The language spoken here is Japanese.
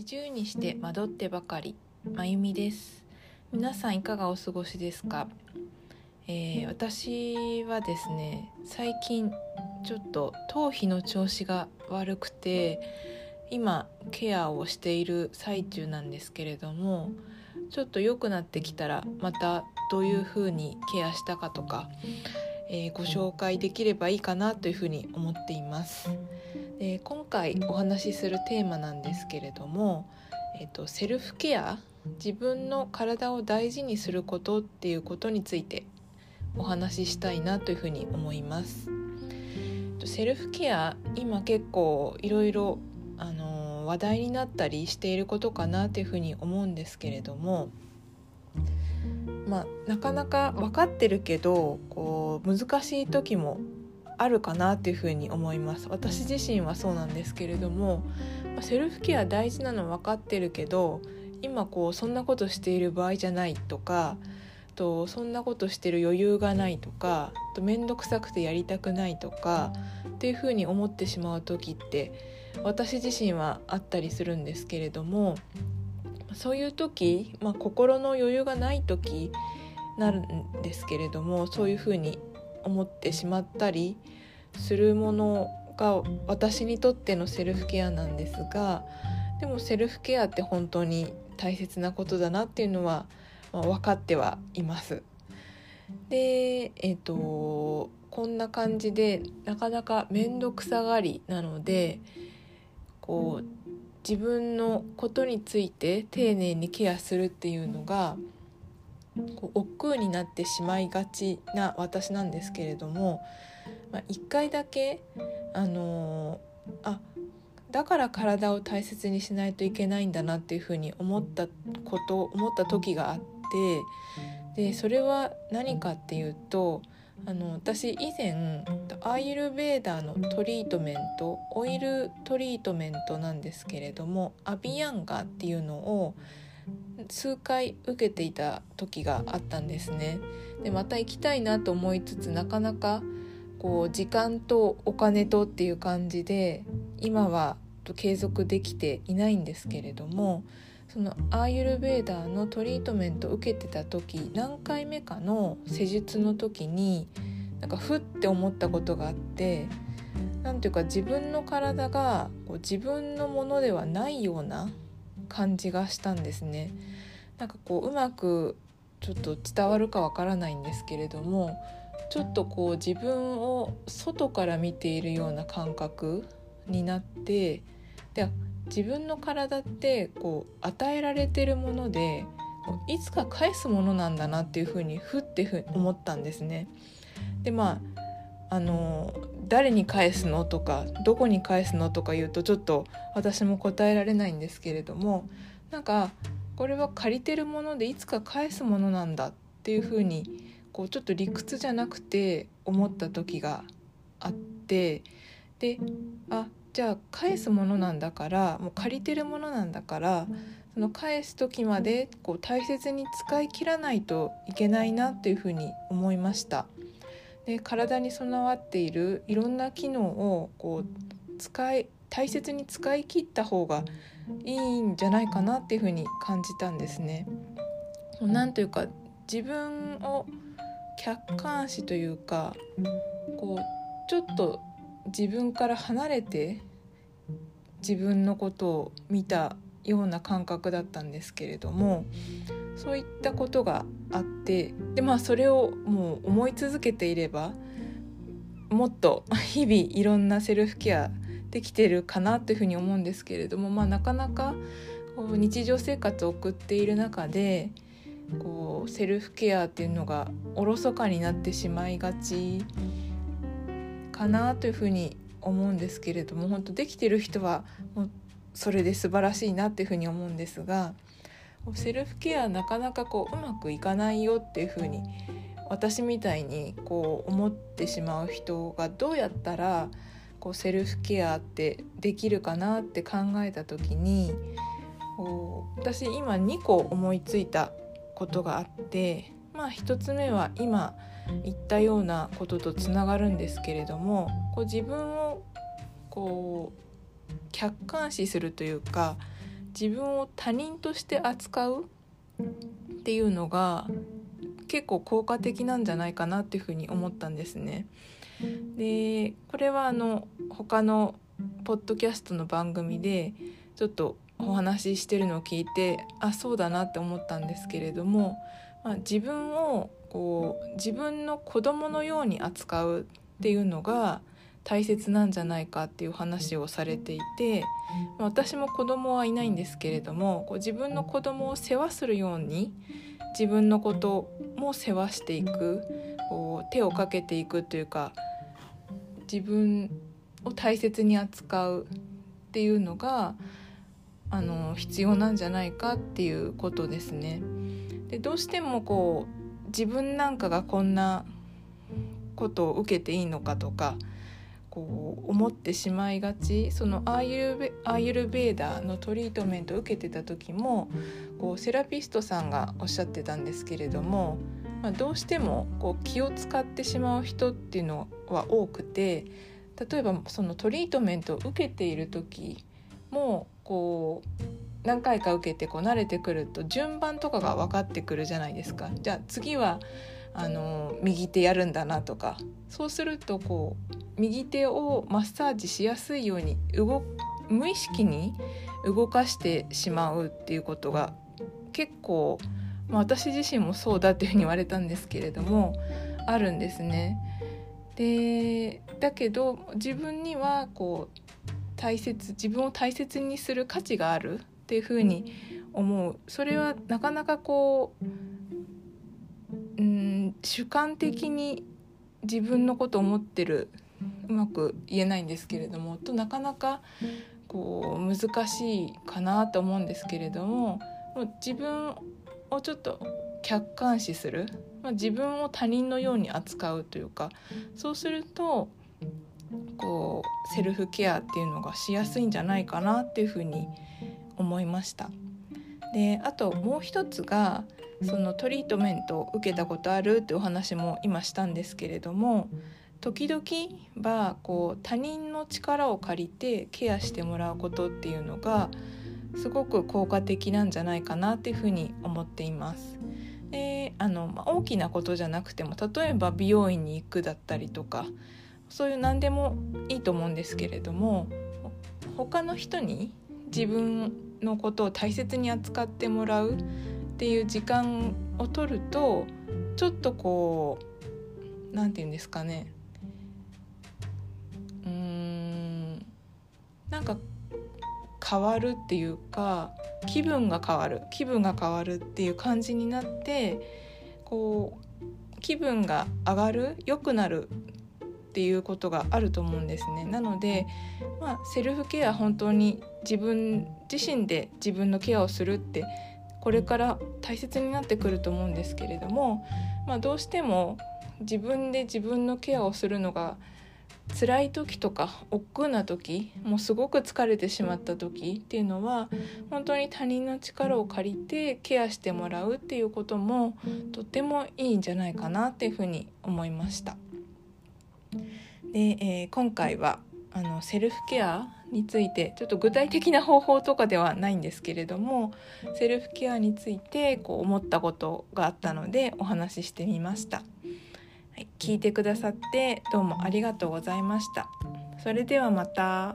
四十にして惑ってばかりまゆみです皆さんいかがお過ごしですか、えー、私はですね最近ちょっと頭皮の調子が悪くて今ケアをしている最中なんですけれどもちょっと良くなってきたらまたどういう風にケアしたかとか、えー、ご紹介できればいいかなというふうに思っています。で今回お話しするテーマなんですけれども、えーと、セルフケア自分の体を大事にすることっていうことについてお話ししたいなというふうに思います。セルフケア今結構いろいろあの話題になったりしていることかなというふうに思うんですけれどもまあなかなか分かってるけどこう難しい時もあるかなっていうふに思います。私自身はそうなんですけれどもセルフケア大事なの分かってるけど今こうそんなことしている場合じゃないとかとそんなことしてる余裕がないとかと面倒くさくてやりたくないとかっていうふうに思ってしまう時って私自身はあったりするんですけれどもそういう時、まあ、心の余裕がない時なんですけれどもそういうふうに思ってしまったりするものが私にとってのセルフケアなんですがでもセルフケアって本当に大切なことだなっていうのは、まあ、分かってはいます。でえっ、ー、とこんな感じでなかなか面倒くさがりなのでこう自分のことについて丁寧にケアするっていうのがこう億劫になってしまいがちな私なんですけれども、まあ、回だけあのー、あだから体を大切にしないといけないんだなっていうふうに思ったこと思った時があってでそれは何かっていうとあの私以前アーユルベーダーのトリートメントオイルトリートメントなんですけれどもアビヤンガっていうのを数回受けていた時があったんですね。でまた行きたいなと思いつつなかなかこう時間とお金とっていう感じで今は継続できていないんですけれどもそのアーユルベーダーのトリートメントを受けてた時何回目かの施術の時になんかふって思ったことがあって何ていうか自分の体がこう自分のものではないような感じがしたんですね。なんかこううまくちょっと伝わるかわからないんですけれどもちょっとこう自分を外から見ているような感覚になってで自分の体ってこう与えられてるものでいつか返すものなんだなっていうふうにふってふ思ったんですね。でまああの誰に返すのとかどこに返すのとか言うとちょっと私も答えられないんですけれどもなんかこれは借りてるものでいつか返すものなんだっていうふうにこうちょっと理屈じゃなくて思った時があってであじゃあ返すものなんだからもう借りてるものなんだからその返す時までこう大切に使い切らないといけないなっていうふうに思いました。で体に備わっているいろんな機能をこう使い大切に使い切った方がいいんじゃないかなっていうふうに感じたんですね。なんというか自分を客観視というかこうちょっと自分から離れて自分のことを見たような感覚だったんですけれどもそういったことがあってでまあそれをもう思い続けていればもっと日々いろんなセルフケアできてるかなというふうに思うんですけれども、まあ、なかなかこう日常生活を送っている中でこうセルフケアっていうのがおろそかになってしまいがちかなというふうに思うんですけれども本当できてる人はもうそれで素晴らしいなっていうふうに思うんですがセルフケアなかなかこううまくいかないよっていうふうに私みたいにこう思ってしまう人がどうやったらこうセルフケアってできるかなって考えた時にこう私今2個思いついたことがあってまあ1つ目は今言ったようなこととつながるんですけれどもこう自分をこう客観視するというか自分を他人として扱うっていうのが結構効果的なんじゃないかなっていうふうに思ったんですね。でこれはあの他のポッドキャストの番組でちょっとお話ししてるのを聞いてあそうだなって思ったんですけれども、まあ、自分をこう自分の子供のように扱うっていうのが大切なんじゃないかっていう話をされていて私も子供はいないんですけれどもこう自分の子供を世話するように自分のことも世話していくこう手をかけていくというか自分を大切に扱うっていうのがあの必要なんじゃないかっていうことですね。でどうしてもこう自分なんかがこんなことを受けていいのかとかこう思ってしまいがちそのアーユルベアーユルベーダーのトリートメントを受けてた時もこうセラピストさんがおっしゃってたんですけれども、まあ、どうしてもこう気を使ってしまう人っていうのは多くて例えばそのトリートメントを受けている時もこう何回か受けてこう慣れてくると順番とかが分かってくるじゃないですか。じゃあ次はあの右手やるんだなとかそうするとこう右手をマッサージしやすいように動無意識に動かしてしまうっていうことが結構、まあ、私自身もそうだっていうふうに言われたんですけれどもあるんですね。でだけど自分にはこう大切自分を大切にする価値があるっていうふうに思うそれはなかなかこう主観的に自分のこと思ってるうまく言えないんですけれどもとなかなかこう難しいかなと思うんですけれどももう自分をちょっと客観視する、まあ、自分を他人のように扱うというかそうするとこうセルフケアっていうのがしやすいんじゃないかなっていうふうに思いました。であともう一つがそのトリートメントを受けたことあるってお話も今したんですけれども時々はこう他人の力を借りてケアしてもらうことっていうのがすごく効果的なんじゃないかなっていうふうに思っています。であの、まあ、大きなことじゃなくても例えば美容院に行くだったりとかそういう何でもいいと思うんですけれども他の人に自分のことを大切に扱ってもらうっていう時間を取るとちょっとこう何て言うんですかねうーんなんか変わるっていうか気分が変わる気分が変わるっていう感じになってこう気分が上がる良くなるっていうことがあると思うんですね。なので、まあ、セルフケア本当に自分自身で自分のケアをするってこれから大切になってくると思うんですけれども、まあ、どうしても自分で自分のケアをするのが辛い時とか億劫な時もうすごく疲れてしまった時っていうのは本当に他人の力を借りてケアしてもらうっていうこともとってもいいんじゃないかなっていうふうに思いました。で、えー、今回はあのセルフケアについてちょっと具体的な方法とかではないんですけれどもセルフケアについてこう思ったことがあったのでお話ししてみました。はい、聞いてくださってどうもありがとうございました。それではまた。